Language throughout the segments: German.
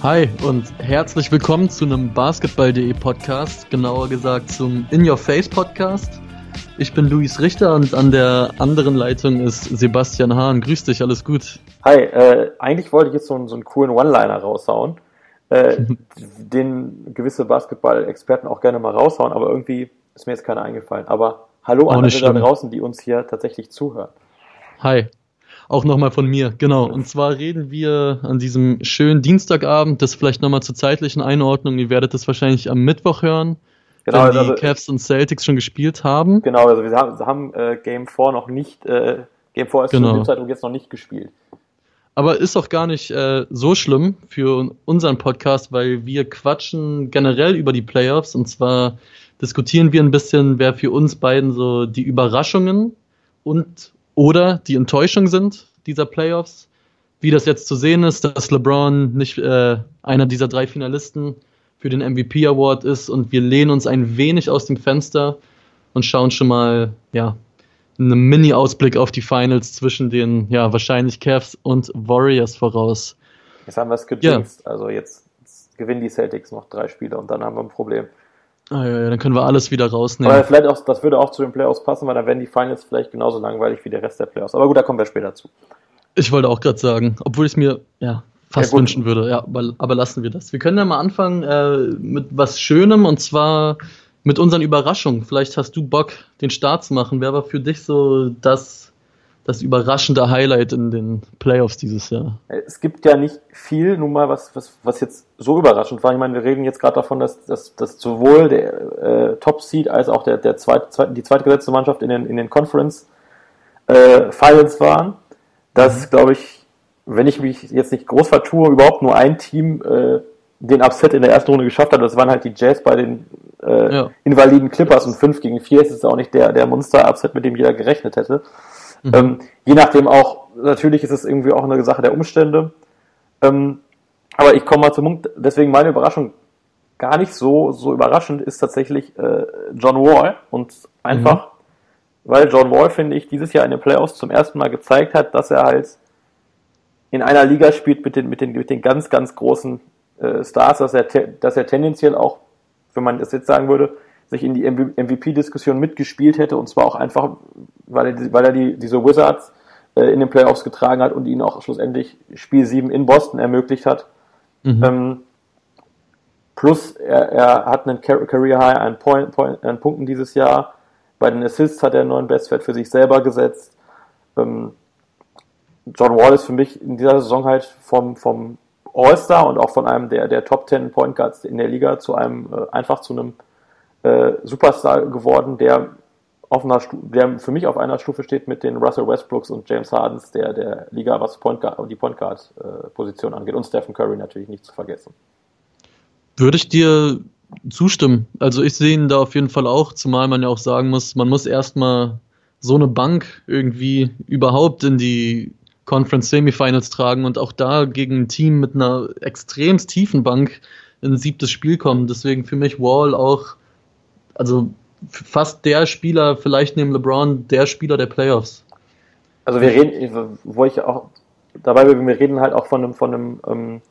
Hi und herzlich willkommen zu einem Basketball.de Podcast, genauer gesagt zum In Your Face Podcast. Ich bin Luis Richter und an der anderen Leitung ist Sebastian Hahn. Grüß dich, alles gut. Hi, äh, eigentlich wollte ich jetzt so, einen, so einen coolen One-Liner raushauen, äh, den gewisse Basketball-Experten auch gerne mal raushauen, aber irgendwie ist mir jetzt keiner eingefallen. Aber hallo an alle da draußen, die uns hier tatsächlich zuhören. Hi. Auch nochmal von mir, genau. Und zwar reden wir an diesem schönen Dienstagabend, das vielleicht nochmal zur zeitlichen Einordnung, ihr werdet das wahrscheinlich am Mittwoch hören, genau, wenn die also, Cavs und Celtics schon gespielt haben. Genau, also wir haben, haben äh, Game 4 noch nicht, äh, Game 4 ist genau. zu dem Zeitpunkt jetzt noch nicht gespielt. Aber ist auch gar nicht äh, so schlimm für unseren Podcast, weil wir quatschen generell über die Playoffs und zwar diskutieren wir ein bisschen, wer für uns beiden so die Überraschungen und oder die Enttäuschung sind dieser Playoffs. Wie das jetzt zu sehen ist, dass LeBron nicht äh, einer dieser drei Finalisten für den MVP Award ist und wir lehnen uns ein wenig aus dem Fenster und schauen schon mal, ja, einen Mini-Ausblick auf die Finals zwischen den, ja, wahrscheinlich Cavs und Warriors voraus. Jetzt haben wir es gejinxt. Ja. Also jetzt, jetzt gewinnen die Celtics noch drei Spiele und dann haben wir ein Problem. Ah, ja, ja, dann können wir alles wieder rausnehmen. Aber vielleicht auch, das würde auch zu den Playoffs passen, weil dann werden die Finals vielleicht genauso langweilig wie der Rest der Playoffs. Aber gut, da kommen wir später zu. Ich wollte auch gerade sagen, obwohl ich es mir ja, fast ja, wünschen würde, ja, aber, aber, lassen wir das. Wir können ja mal anfangen äh, mit was Schönem und zwar mit unseren Überraschungen. Vielleicht hast du Bock, den Start zu machen. Wer war für dich so das das überraschende Highlight in den Playoffs dieses Jahr. Es gibt ja nicht viel, nun mal, was, was, was jetzt so überraschend war. Ich meine, wir reden jetzt gerade davon, dass, dass, dass sowohl der äh, Top Seed als auch der, der zweit, zweit, die zweitgesetzte Mannschaft in den, in den Conference äh, Finals waren. Dass, mhm. glaube ich, wenn ich mich jetzt nicht groß vertue, überhaupt nur ein Team äh, den Upset in der ersten Runde geschafft hat. Das waren halt die Jazz bei den äh, ja. invaliden Clippers und 5 gegen 4 ist es auch nicht der, der Monster-Upset, mit dem jeder gerechnet hätte. Mhm. Ähm, je nachdem auch, natürlich ist es irgendwie auch eine Sache der Umstände. Ähm, aber ich komme mal zum Punkt, deswegen meine Überraschung gar nicht so, so überraschend ist tatsächlich äh, John Wall und einfach, mhm. weil John Wall, finde ich, dieses Jahr in den Playoffs zum ersten Mal gezeigt hat, dass er halt in einer Liga spielt mit den, mit den, mit den ganz, ganz großen äh, Stars, dass er, dass er tendenziell auch, wenn man das jetzt sagen würde, sich in die MVP-Diskussion mitgespielt hätte und zwar auch einfach, weil er, weil er die, diese Wizards äh, in den Playoffs getragen hat und ihnen auch schlussendlich Spiel 7 in Boston ermöglicht hat. Mhm. Ähm, plus er, er hat einen Career High an, Point, Point, an Punkten dieses Jahr. Bei den Assists hat er einen neuen Bestwert für sich selber gesetzt. Ähm, John Wall ist für mich in dieser Saison halt vom, vom All-Star und auch von einem der, der Top 10 Point Guards in der Liga zu einem, äh, einfach zu einem äh, Superstar geworden, der auf einer der für mich auf einer Stufe steht mit den Russell Westbrooks und James Hardens der, der Liga, was Point Guard, die Point Guard äh, angeht und Stephen Curry natürlich nicht zu vergessen. Würde ich dir zustimmen. Also ich sehe ihn da auf jeden Fall auch, zumal man ja auch sagen muss, man muss erstmal so eine Bank irgendwie überhaupt in die Conference Semifinals tragen und auch da gegen ein Team mit einer extremst tiefen Bank in ein siebtes Spiel kommen. Deswegen für mich Wall auch also fast der Spieler, vielleicht neben LeBron, der Spieler der Playoffs. Also wir reden, wo ich auch dabei bin, wir reden halt auch von einem, von einem, ähm,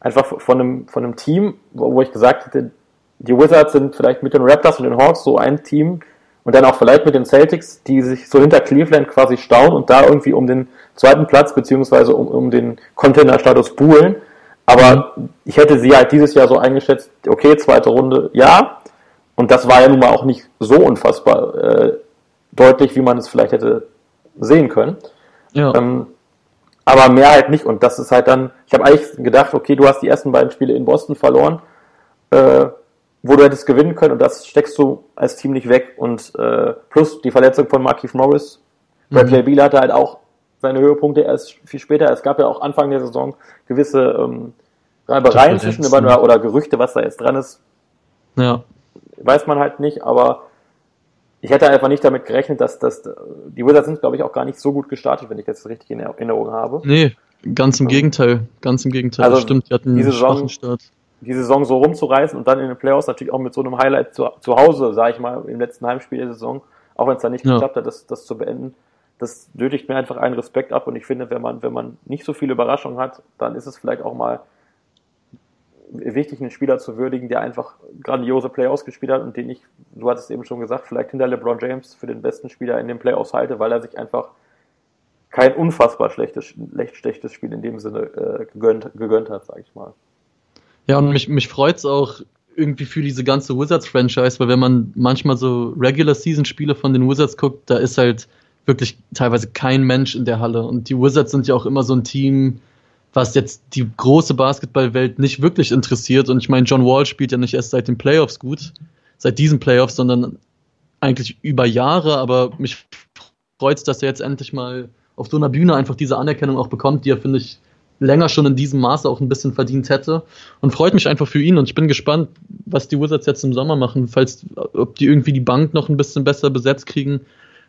einfach von einem, von einem Team, wo, wo ich gesagt hätte, die Wizards sind vielleicht mit den Raptors und den Hawks so ein Team und dann auch vielleicht mit den Celtics, die sich so hinter Cleveland quasi stauen und da irgendwie um den zweiten Platz beziehungsweise um, um den Container-Status buhlen. Aber ich hätte sie halt dieses Jahr so eingeschätzt, okay, zweite Runde, ja, und das war ja nun mal auch nicht so unfassbar äh, deutlich, wie man es vielleicht hätte sehen können. Ja. Ähm, aber mehr halt nicht. Und das ist halt dann, ich habe eigentlich gedacht, okay, du hast die ersten beiden Spiele in Boston verloren, äh, wo du hättest gewinnen können und das steckst du als Team nicht weg. Und äh, plus die Verletzung von Marquise Morris. Mhm. Bradley Beal hatte halt auch seine Höhepunkte erst viel später. Es gab ja auch Anfang der Saison gewisse ähm, Reibereien zwischen oder, oder Gerüchte, was da jetzt dran ist. Ja weiß man halt nicht, aber ich hätte einfach nicht damit gerechnet, dass, dass die Wizards sind, glaube ich, auch gar nicht so gut gestartet, wenn ich das richtig in Erinnerung habe. Nee, ganz im Gegenteil. Ganz im Gegenteil. Also Stimmt, die hatten einen diese Saison, Start. Die Saison so rumzureißen und dann in den Playoffs natürlich auch mit so einem Highlight zu, zu Hause, sage ich mal, im letzten Heimspiel der Saison, auch wenn es dann nicht ja. geklappt hat, das, das zu beenden, das nötigt mir einfach einen Respekt ab und ich finde, wenn man, wenn man nicht so viele Überraschungen hat, dann ist es vielleicht auch mal wichtig, einen Spieler zu würdigen, der einfach grandiose Playoffs gespielt hat und den ich, du hattest eben schon gesagt, vielleicht hinter LeBron James für den besten Spieler in den Playoffs halte, weil er sich einfach kein unfassbar schlechtes, schlechtes Spiel in dem Sinne äh, gegönnt, gegönnt hat, sag ich mal. Ja, und mich, mich freut's auch irgendwie für diese ganze Wizards-Franchise, weil wenn man manchmal so Regular-Season-Spiele von den Wizards guckt, da ist halt wirklich teilweise kein Mensch in der Halle. Und die Wizards sind ja auch immer so ein Team, was jetzt die große Basketballwelt nicht wirklich interessiert. Und ich meine, John Wall spielt ja nicht erst seit den Playoffs gut, seit diesen Playoffs, sondern eigentlich über Jahre. Aber mich freut es, dass er jetzt endlich mal auf so einer Bühne einfach diese Anerkennung auch bekommt, die er, finde ich, länger schon in diesem Maße auch ein bisschen verdient hätte. Und freut mich einfach für ihn und ich bin gespannt, was die Wizards jetzt im Sommer machen, falls, ob die irgendwie die Bank noch ein bisschen besser besetzt kriegen.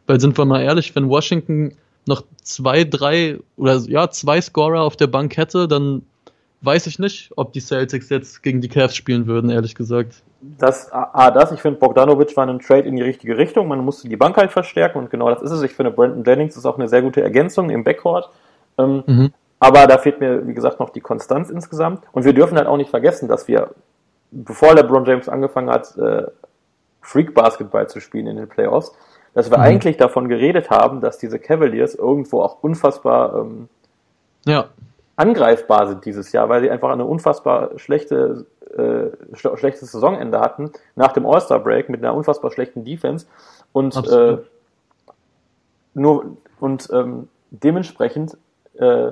Weil sind wir mal ehrlich, wenn Washington noch zwei, drei oder ja, zwei Scorer auf der Bank hätte, dann weiß ich nicht, ob die Celtics jetzt gegen die Cavs spielen würden, ehrlich gesagt. Das, ah, das, ich finde, Bogdanovic war ein Trade in die richtige Richtung. Man musste die Bank halt verstärken und genau das ist es. Ich finde, Brandon Jennings ist auch eine sehr gute Ergänzung im Backcourt. Ähm, mhm. Aber da fehlt mir, wie gesagt, noch die Konstanz insgesamt. Und wir dürfen halt auch nicht vergessen, dass wir, bevor LeBron James angefangen hat, äh, Freak Basketball zu spielen in den Playoffs, dass wir mhm. eigentlich davon geredet haben, dass diese Cavaliers irgendwo auch unfassbar ähm, ja. angreifbar sind dieses Jahr, weil sie einfach eine unfassbar schlechte, äh, schlechtes Saisonende hatten nach dem All-Star-Break mit einer unfassbar schlechten Defense und äh, nur und ähm, dementsprechend äh,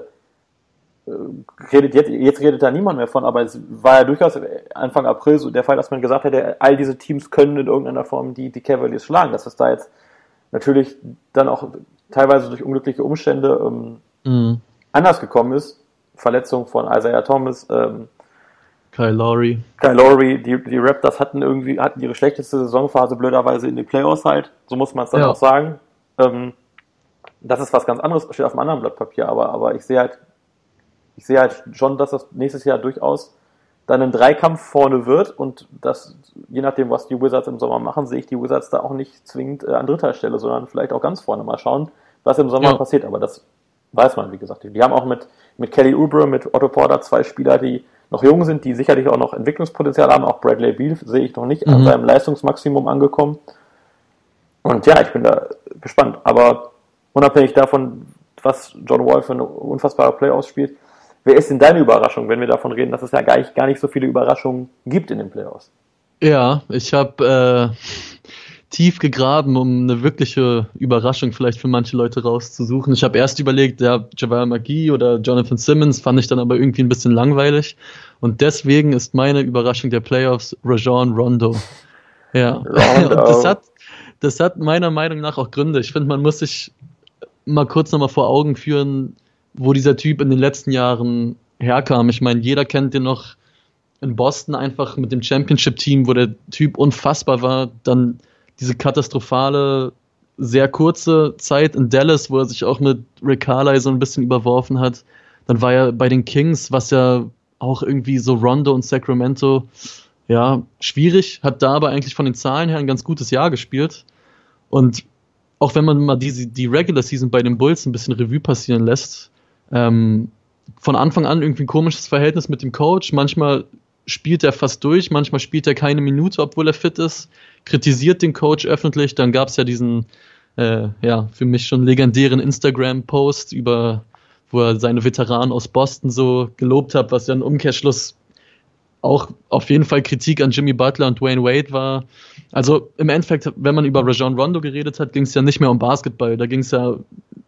redet jetzt, jetzt redet da niemand mehr von, aber es war ja durchaus Anfang April so der Fall, dass man gesagt hätte, all diese Teams können in irgendeiner Form die, die Cavaliers schlagen. Dass es da jetzt natürlich dann auch teilweise durch unglückliche Umstände ähm, mhm. anders gekommen ist. Verletzung von Isaiah Thomas, ähm, Kyle Lowry. Kyle Lowry, die, die Raptors hatten irgendwie, hatten ihre schlechteste Saisonphase blöderweise in den Playoffs halt. So muss man es dann ja. auch sagen. Ähm, das ist was ganz anderes, steht auf einem anderen Blatt Papier, aber, aber ich sehe halt, ich sehe halt schon, dass das nächstes Jahr durchaus dann ein Dreikampf vorne wird und das, je nachdem, was die Wizards im Sommer machen, sehe ich die Wizards da auch nicht zwingend äh, an dritter Stelle, sondern vielleicht auch ganz vorne mal schauen, was im Sommer ja. passiert. Aber das weiß man, wie gesagt. Die haben auch mit, mit Kelly Oubre, mit Otto Porter zwei Spieler, die noch jung sind, die sicherlich auch noch Entwicklungspotenzial haben. Auch Bradley Beal sehe ich noch nicht mhm. an seinem Leistungsmaximum angekommen. Und ja, ich bin da gespannt. Aber unabhängig davon, was John Wall für eine unfassbare Playoffs spielt, Wer ist denn deine Überraschung, wenn wir davon reden, dass es ja gar nicht, gar nicht so viele Überraschungen gibt in den Playoffs? Ja, ich habe äh, tief gegraben, um eine wirkliche Überraschung vielleicht für manche Leute rauszusuchen. Ich habe erst überlegt, ja, Javal McGee oder Jonathan Simmons fand ich dann aber irgendwie ein bisschen langweilig. Und deswegen ist meine Überraschung der Playoffs Rajon Rondo. Ja, Rondo. und das hat, das hat meiner Meinung nach auch Gründe. Ich finde, man muss sich mal kurz nochmal vor Augen führen, wo dieser Typ in den letzten Jahren herkam. Ich meine, jeder kennt den noch in Boston einfach mit dem Championship-Team, wo der Typ unfassbar war. Dann diese katastrophale, sehr kurze Zeit in Dallas, wo er sich auch mit Rick Carly so ein bisschen überworfen hat. Dann war er bei den Kings, was ja auch irgendwie so Rondo und Sacramento, ja, schwierig, hat da aber eigentlich von den Zahlen her ein ganz gutes Jahr gespielt. Und auch wenn man mal die, die Regular Season bei den Bulls ein bisschen Revue passieren lässt, ähm, von Anfang an irgendwie ein komisches Verhältnis mit dem Coach. Manchmal spielt er fast durch, manchmal spielt er keine Minute, obwohl er fit ist, kritisiert den Coach öffentlich. Dann gab es ja diesen, äh, ja, für mich schon legendären Instagram-Post über, wo er seine Veteranen aus Boston so gelobt hat, was ja ein Umkehrschluss auch auf jeden Fall Kritik an Jimmy Butler und Dwayne Wade war. Also im Endeffekt, wenn man über Rajon Rondo geredet hat, ging es ja nicht mehr um Basketball. Da ging es ja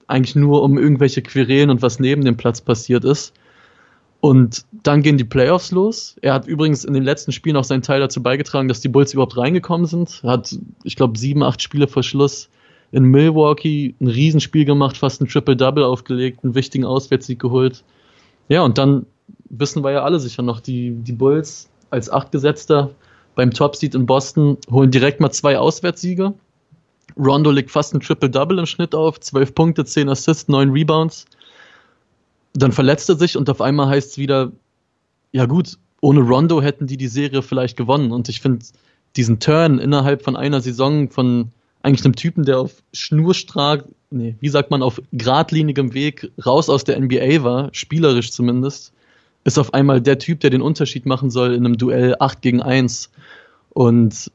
eigentlich nur um irgendwelche Querelen und was neben dem Platz passiert ist. Und dann gehen die Playoffs los. Er hat übrigens in den letzten Spielen auch seinen Teil dazu beigetragen, dass die Bulls überhaupt reingekommen sind. Hat, ich glaube, sieben, acht Spiele vor Schluss in Milwaukee ein Riesenspiel gemacht, fast ein Triple-Double aufgelegt, einen wichtigen Auswärtssieg geholt. Ja, und dann wissen wir ja alle sicher noch, die, die Bulls als Achtgesetzter beim Top-Seed in Boston holen direkt mal zwei Auswärtssiege. Rondo legt fast ein Triple-Double im Schnitt auf, 12 Punkte, 10 Assists, 9 Rebounds. Dann verletzt er sich und auf einmal heißt es wieder, ja gut, ohne Rondo hätten die die Serie vielleicht gewonnen. Und ich finde diesen Turn innerhalb von einer Saison von eigentlich einem Typen, der auf Schnurstrahl, nee, wie sagt man, auf geradlinigem Weg raus aus der NBA war, spielerisch zumindest, ist auf einmal der Typ, der den Unterschied machen soll in einem Duell 8 gegen 1. Und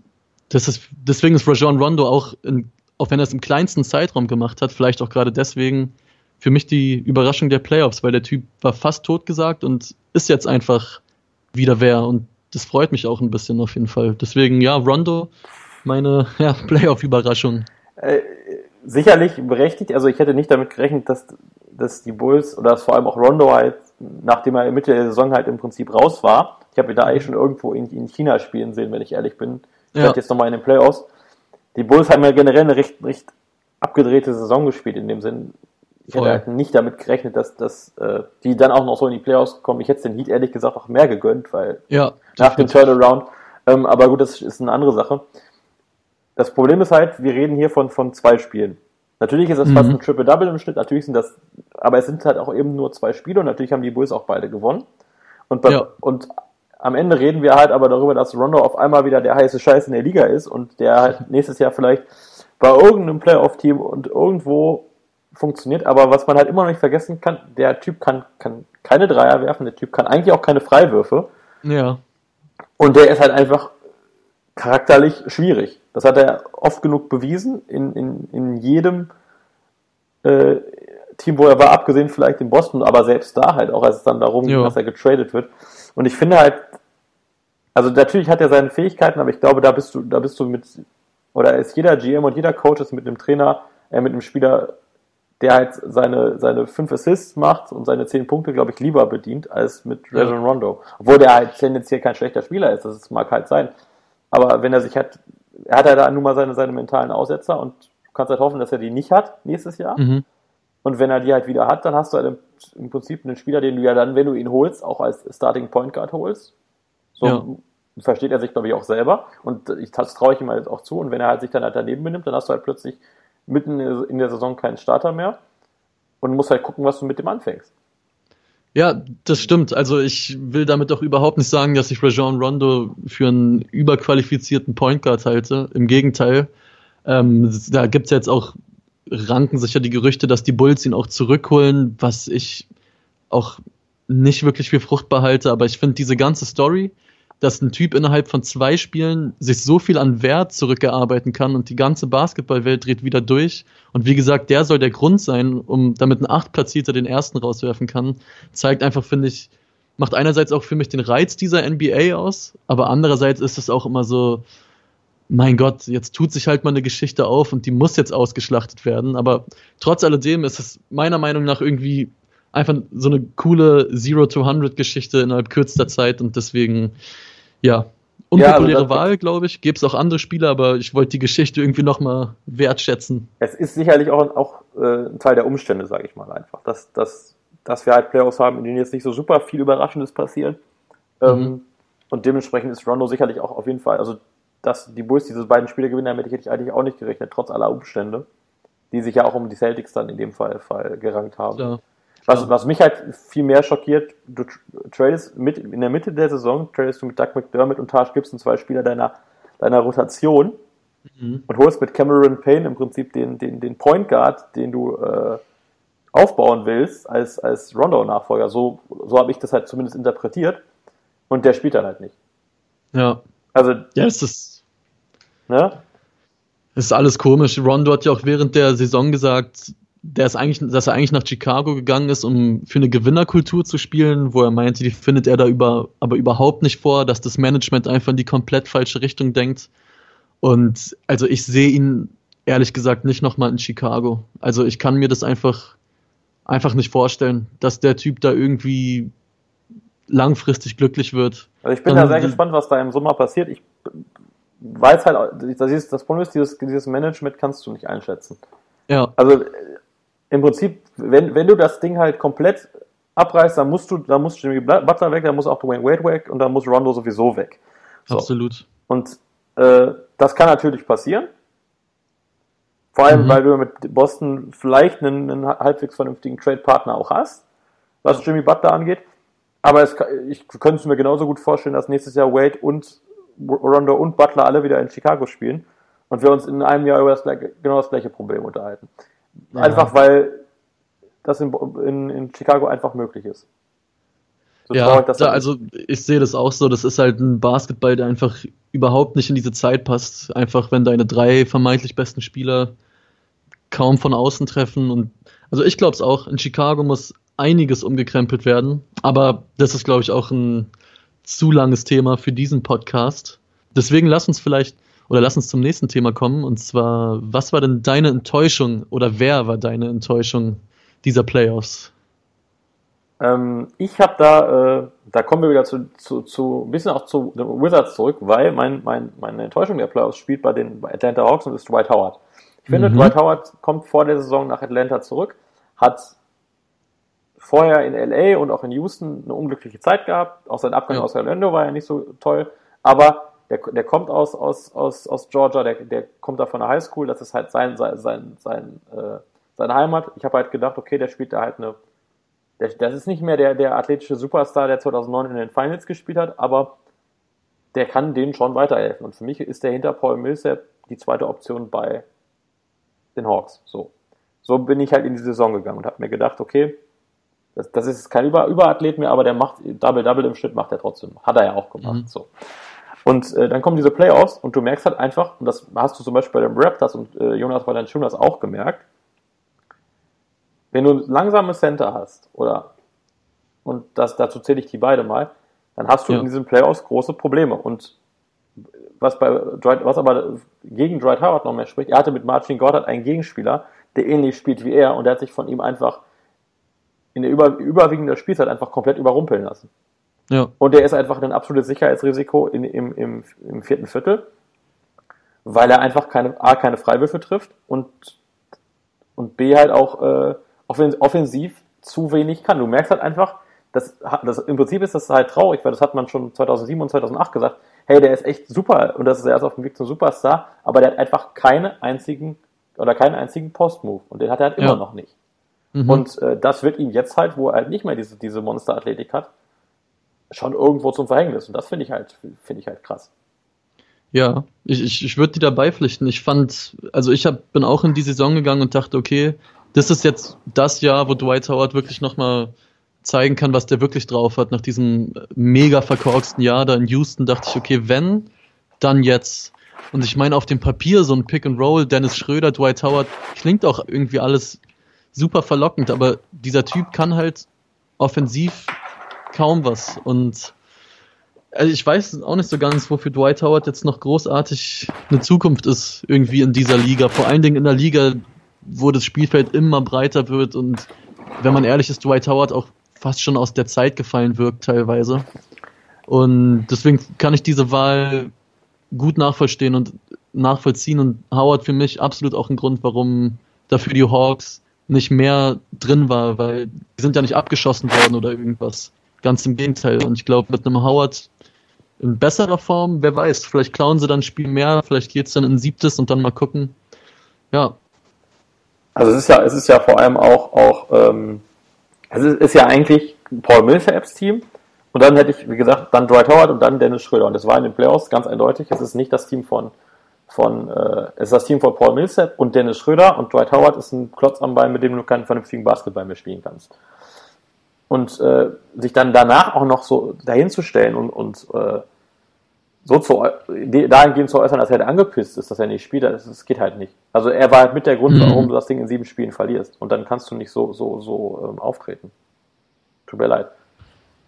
das ist, deswegen ist Rajon Rondo auch, in, auch wenn er es im kleinsten Zeitraum gemacht hat, vielleicht auch gerade deswegen für mich die Überraschung der Playoffs, weil der Typ war fast totgesagt und ist jetzt einfach wieder wer. Und das freut mich auch ein bisschen auf jeden Fall. Deswegen, ja, Rondo, meine ja, Playoff-Überraschung. Äh, sicherlich berechtigt. Also ich hätte nicht damit gerechnet, dass, dass die Bulls oder vor allem auch Rondo halt, nachdem er Mitte der Saison halt im Prinzip raus war, ich habe ihn da eigentlich schon irgendwo in, in China spielen sehen, wenn ich ehrlich bin. Ja. jetzt nochmal in den Playoffs. Die Bulls haben ja generell eine recht, recht abgedrehte Saison gespielt in dem Sinn. Ich hätte halt nicht damit gerechnet, dass, dass äh, die dann auch noch so in die Playoffs kommen. Ich hätte den Heat ehrlich gesagt auch mehr gegönnt, weil ja, nach dem Turnaround. Ähm, aber gut, das ist eine andere Sache. Das Problem ist halt, wir reden hier von, von zwei Spielen. Natürlich ist das mhm. fast ein Triple-Double im Schnitt, natürlich sind das, aber es sind halt auch eben nur zwei Spiele und natürlich haben die Bulls auch beide gewonnen. Und, bei, ja. und am Ende reden wir halt aber darüber, dass Rondo auf einmal wieder der heiße Scheiß in der Liga ist und der halt nächstes Jahr vielleicht bei irgendeinem Playoff-Team und irgendwo funktioniert. Aber was man halt immer noch nicht vergessen kann, der Typ kann, kann keine Dreier werfen, der Typ kann eigentlich auch keine Freiwürfe. Ja. Und der ist halt einfach charakterlich schwierig. Das hat er oft genug bewiesen in, in, in jedem äh, Team, wo er war, abgesehen vielleicht in Boston, aber selbst da halt, auch als es dann darum ging, dass er getradet wird. Und ich finde halt, also natürlich hat er seine Fähigkeiten, aber ich glaube, da bist du, da bist du mit, oder ist jeder GM und jeder Coach ist mit einem Trainer, äh, mit einem Spieler, der halt seine, seine fünf Assists macht und seine zehn Punkte, glaube ich, lieber bedient als mit Rajon Rondo. Obwohl der halt tendenziell kein schlechter Spieler ist, das mag halt sein. Aber wenn er sich halt, er hat ja da nun mal seine, seine mentalen Aussetzer und du kannst halt hoffen, dass er die nicht hat nächstes Jahr. Mhm. Und wenn er die halt wieder hat, dann hast du halt im, Prinzip einen Spieler, den du ja dann, wenn du ihn holst, auch als Starting Point Guard holst. So ja. Versteht er sich, glaube ich, auch selber. Und ich, das traue ich ihm halt auch zu. Und wenn er halt sich dann halt daneben benimmt, dann hast du halt plötzlich mitten in der Saison keinen Starter mehr und musst halt gucken, was du mit dem anfängst. Ja, das stimmt. Also ich will damit auch überhaupt nicht sagen, dass ich Rajon Rondo für einen überqualifizierten Point Guard halte. Im Gegenteil. Ähm, da gibt es jetzt auch, ranken sich ja die Gerüchte, dass die Bulls ihn auch zurückholen, was ich auch nicht wirklich für fruchtbar halte. Aber ich finde diese ganze Story, dass ein Typ innerhalb von zwei Spielen sich so viel an Wert zurückgearbeiten kann und die ganze Basketballwelt dreht wieder durch. Und wie gesagt, der soll der Grund sein, um damit ein Achtplatzierter den ersten rauswerfen kann. Zeigt einfach, finde ich, macht einerseits auch für mich den Reiz dieser NBA aus, aber andererseits ist es auch immer so, mein Gott, jetzt tut sich halt mal eine Geschichte auf und die muss jetzt ausgeschlachtet werden. Aber trotz alledem ist es meiner Meinung nach irgendwie einfach so eine coole Zero-to-100-Geschichte innerhalb kürzester Zeit und deswegen ja, unpopuläre ja, also Wahl, glaube ich. Gibt es auch andere Spiele, aber ich wollte die Geschichte irgendwie nochmal wertschätzen. Es ist sicherlich auch, auch äh, ein Teil der Umstände, sage ich mal einfach. Dass, dass, dass wir halt Playoffs haben, in denen jetzt nicht so super viel Überraschendes passiert. Ähm, mhm. Und dementsprechend ist Rondo sicherlich auch auf jeden Fall, also dass die Bulls diese beiden Spiele gewinnen, damit hätte ich eigentlich auch nicht gerechnet, trotz aller Umstände, die sich ja auch um die Celtics dann in dem Fall, Fall gerankt haben. Ja. Was, was mich halt viel mehr schockiert, du tradest mit, in der Mitte der Saison, tradest du mit Doug McDermott und Taj Gibson zwei Spieler deiner, deiner Rotation mhm. und holst mit Cameron Payne im Prinzip den, den, den Point Guard, den du äh, aufbauen willst als, als Rondo-Nachfolger. So, so habe ich das halt zumindest interpretiert. Und der spielt dann halt nicht. Ja. Also. Ja, es ist. Ne? Es ist alles komisch. Rondo hat ja auch während der Saison gesagt, der ist eigentlich, dass er eigentlich nach Chicago gegangen ist, um für eine Gewinnerkultur zu spielen, wo er meinte, die findet er da über, aber überhaupt nicht vor, dass das Management einfach in die komplett falsche Richtung denkt. Und also ich sehe ihn ehrlich gesagt nicht nochmal in Chicago. Also ich kann mir das einfach, einfach nicht vorstellen, dass der Typ da irgendwie langfristig glücklich wird. Also ich bin Dann, da sehr gespannt, was da im Sommer passiert. Ich weiß halt, das, ist, das Problem ist, dieses, dieses Management kannst du nicht einschätzen. Ja. Also im Prinzip, wenn, wenn du das Ding halt komplett abreißt, dann musst du, dann muss Jimmy Butler weg, dann muss auch Dwayne Wade weg und dann muss Rondo sowieso weg. So. Absolut. Und äh, das kann natürlich passieren. Vor allem, mhm. weil du mit Boston vielleicht einen, einen halbwegs vernünftigen Trade-Partner auch hast, was Jimmy Butler angeht. Aber es, ich könnte es mir genauso gut vorstellen, dass nächstes Jahr Wade und Rondo und Butler alle wieder in Chicago spielen und wir uns in einem Jahr über das, genau das gleiche Problem unterhalten. Ja. Einfach weil das in, in, in Chicago einfach möglich ist. So ja, da, also ich sehe das auch so. Das ist halt ein Basketball, der einfach überhaupt nicht in diese Zeit passt. Einfach, wenn deine drei vermeintlich besten Spieler kaum von außen treffen. Und also ich glaube es auch. In Chicago muss einiges umgekrempelt werden. Aber das ist, glaube ich, auch ein zu langes Thema für diesen Podcast. Deswegen lass uns vielleicht oder lass uns zum nächsten Thema kommen. Und zwar, was war denn deine Enttäuschung oder wer war deine Enttäuschung dieser Playoffs? Ähm, ich habe da, äh, da kommen wir wieder zu, zu, zu ein bisschen auch zu den Wizards zurück, weil mein, mein, meine Enttäuschung der Playoffs spielt bei den bei Atlanta Hawks und ist Dwight Howard. Ich finde, mhm. Dwight Howard kommt vor der Saison nach Atlanta zurück, hat vorher in LA und auch in Houston eine unglückliche Zeit gehabt. Auch sein Abgang ja. aus Orlando war ja nicht so toll. Aber der, der kommt aus, aus, aus, aus Georgia, der, der kommt da von der Highschool, das ist halt sein, sein, sein, sein äh, seine Heimat. Ich habe halt gedacht, okay, der spielt da halt eine. Der, das ist nicht mehr der, der athletische Superstar, der 2009 in den Finals gespielt hat, aber der kann denen schon weiterhelfen. Und für mich ist der hinter Paul Millsap die zweite Option bei den Hawks. So. So bin ich halt in die Saison gegangen und habe mir gedacht, okay, das, das ist kein Über Überathlet mehr, aber der macht Double-Double im Schnitt, macht er trotzdem. Hat er ja auch gemacht. Mhm. So. Und äh, dann kommen diese Playoffs und du merkst halt einfach, und das hast du zum Beispiel bei den Raptors und äh, Jonas Valanciunas auch gemerkt, wenn du langsame Center hast, oder, und das, dazu zähle ich die beide mal, dann hast du ja. in diesen Playoffs große Probleme. Und was bei was aber gegen Dwight Howard noch mehr spricht, er hatte mit Martin Goddard einen Gegenspieler, der ähnlich spielt wie er, und der hat sich von ihm einfach in der über, überwiegenden Spielzeit einfach komplett überrumpeln lassen. Ja. Und der ist einfach ein absolutes Sicherheitsrisiko in, im, im, im vierten Viertel, weil er einfach keine, A, keine Freiwürfe trifft und, und B halt auch äh, offensiv zu wenig kann. Du merkst halt einfach, das, das, im Prinzip ist das halt traurig, weil das hat man schon 2007 und 2008 gesagt, hey, der ist echt super und das ist erst auf dem Weg zum Superstar, aber der hat einfach keine einzigen oder keinen einzigen Postmove und den hat er halt immer ja. noch nicht. Mhm. Und äh, das wird ihm jetzt halt, wo er halt nicht mehr diese, diese Monsterathletik hat, schon irgendwo zum Verhängnis. Und das finde ich halt, finde ich halt krass. Ja, ich, ich, ich würde die dabei pflichten. Ich fand, also ich hab, bin auch in die Saison gegangen und dachte, okay, das ist jetzt das Jahr, wo Dwight Howard wirklich nochmal zeigen kann, was der wirklich drauf hat. Nach diesem mega verkorksten Jahr da in Houston dachte ich, okay, wenn, dann jetzt. Und ich meine, auf dem Papier so ein Pick and Roll, Dennis Schröder, Dwight Howard, klingt auch irgendwie alles super verlockend, aber dieser Typ kann halt offensiv kaum was. Und also ich weiß auch nicht so ganz, wofür Dwight Howard jetzt noch großartig eine Zukunft ist, irgendwie in dieser Liga. Vor allen Dingen in der Liga, wo das Spielfeld immer breiter wird und wenn man ehrlich ist, Dwight Howard auch fast schon aus der Zeit gefallen wirkt teilweise. Und deswegen kann ich diese Wahl gut nachvollziehen und nachvollziehen und Howard für mich absolut auch ein Grund, warum dafür die Hawks nicht mehr drin war, weil die sind ja nicht abgeschossen worden oder irgendwas. Ganz im Gegenteil. Und ich glaube, mit einem Howard in besserer Form, wer weiß, vielleicht klauen sie dann ein Spiel mehr, vielleicht geht's dann in siebtes und dann mal gucken. Ja. Also es ist ja, es ist ja vor allem auch, auch ähm, es ist, ist ja eigentlich Paul Millsaps Team und dann hätte ich, wie gesagt, dann Dwight Howard und dann Dennis Schröder. Und das war in den Playoffs ganz eindeutig. Es ist nicht das Team von, von äh, es ist das Team von Paul Millsap und Dennis Schröder und Dwight Howard ist ein Klotz am Bein, mit dem du keinen vernünftigen Basketball mehr spielen kannst und äh, sich dann danach auch noch so dahinzustellen und, und äh, so zu dahingehend zu äußern, dass er angepisst ist, dass er nicht spielt, das, das geht halt nicht. Also er war halt mit der Grund, mhm. warum du das Ding in sieben Spielen verlierst. Und dann kannst du nicht so, so, so ähm, auftreten. Tut mir leid.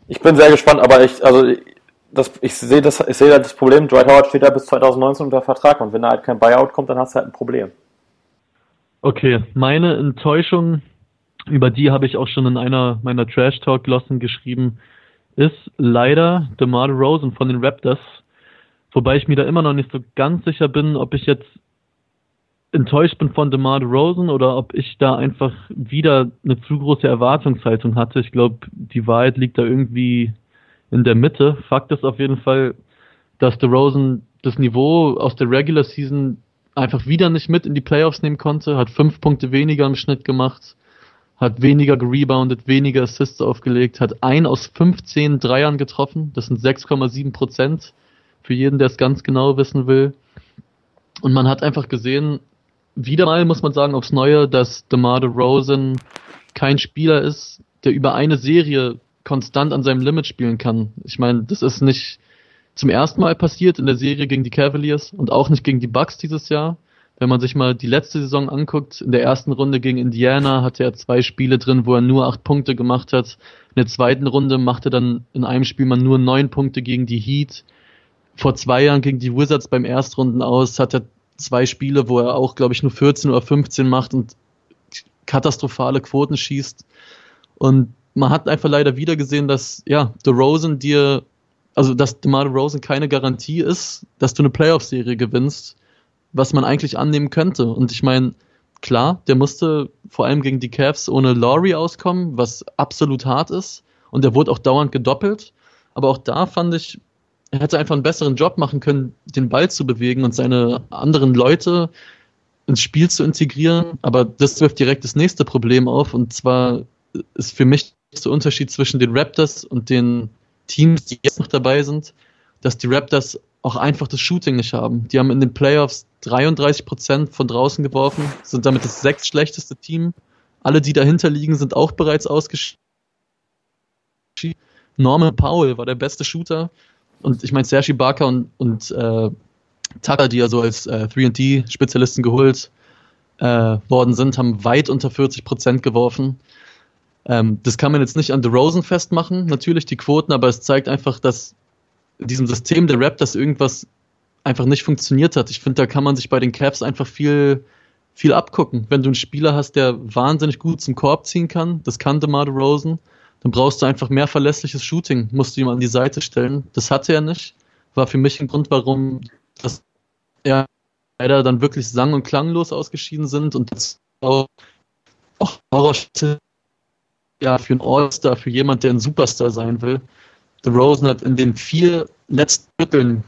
Ich bin sehr gespannt, aber ich, also das, ich sehe das, ich sehe das Problem, Dwight Howard steht da bis 2019 unter Vertrag und wenn da halt kein Buyout kommt, dann hast du halt ein Problem. Okay, meine Enttäuschung über die habe ich auch schon in einer meiner Trash Talk Glossen geschrieben, ist leider DeMar Rosen von den Raptors. Wobei ich mir da immer noch nicht so ganz sicher bin, ob ich jetzt enttäuscht bin von DeMar Rosen oder ob ich da einfach wieder eine zu große Erwartungshaltung hatte. Ich glaube, die Wahrheit liegt da irgendwie in der Mitte. Fakt ist auf jeden Fall, dass DeRozan das Niveau aus der Regular Season einfach wieder nicht mit in die Playoffs nehmen konnte, hat fünf Punkte weniger im Schnitt gemacht, hat weniger gereboundet, weniger Assists aufgelegt, hat ein aus 15 Dreiern getroffen. Das sind 6,7 Prozent. Für jeden, der es ganz genau wissen will. Und man hat einfach gesehen, wieder mal muss man sagen aufs Neue, dass DeMar DeRozan kein Spieler ist, der über eine Serie konstant an seinem Limit spielen kann. Ich meine, das ist nicht zum ersten Mal passiert in der Serie gegen die Cavaliers und auch nicht gegen die Bucks dieses Jahr. Wenn man sich mal die letzte Saison anguckt, in der ersten Runde gegen Indiana hatte er zwei Spiele drin, wo er nur acht Punkte gemacht hat. In der zweiten Runde machte dann in einem Spiel man nur neun Punkte gegen die Heat. Vor zwei Jahren gegen die Wizards beim Erstrunden aus hat er zwei Spiele, wo er auch, glaube ich, nur 14 oder 15 macht und katastrophale Quoten schießt. Und man hat einfach leider wieder gesehen, dass ja, Rosen dir, also dass DeMar Rosen keine Garantie ist, dass du eine Playoff-Serie gewinnst, was man eigentlich annehmen könnte. Und ich meine, klar, der musste vor allem gegen die Cavs ohne Laurie auskommen, was absolut hart ist. Und er wurde auch dauernd gedoppelt. Aber auch da fand ich, er hätte einfach einen besseren Job machen können, den Ball zu bewegen und seine anderen Leute ins Spiel zu integrieren. Aber das wirft direkt das nächste Problem auf. Und zwar ist für mich der Unterschied zwischen den Raptors und den Teams, die jetzt noch dabei sind, dass die Raptors auch einfach das Shooting nicht haben. Die haben in den Playoffs 33 Prozent von draußen geworfen, sind damit das sechs schlechteste Team. Alle, die dahinter liegen, sind auch bereits ausgeschieden. Norman Powell war der beste Shooter. Und ich meine, Sergi Barker und, und äh, Tucker, die ja so als äh, 3D-Spezialisten geholt äh, worden sind, haben weit unter 40 Prozent geworfen. Ähm, das kann man jetzt nicht an The Rosen festmachen, natürlich die Quoten, aber es zeigt einfach, dass diesem System der Raptors irgendwas einfach nicht funktioniert hat. Ich finde, da kann man sich bei den Cavs einfach viel, viel abgucken. Wenn du einen Spieler hast, der wahnsinnig gut zum Korb ziehen kann, das kann DeMar Rosen, dann brauchst du einfach mehr verlässliches Shooting, musst du ihm an die Seite stellen. Das hatte er nicht. War für mich ein Grund, warum das ja leider dann wirklich sang- und klanglos ausgeschieden sind und jetzt auch, auch ja, für einen All-Star, für jemand, der ein Superstar sein will. The Rosen hat in den vier letzten Vierteln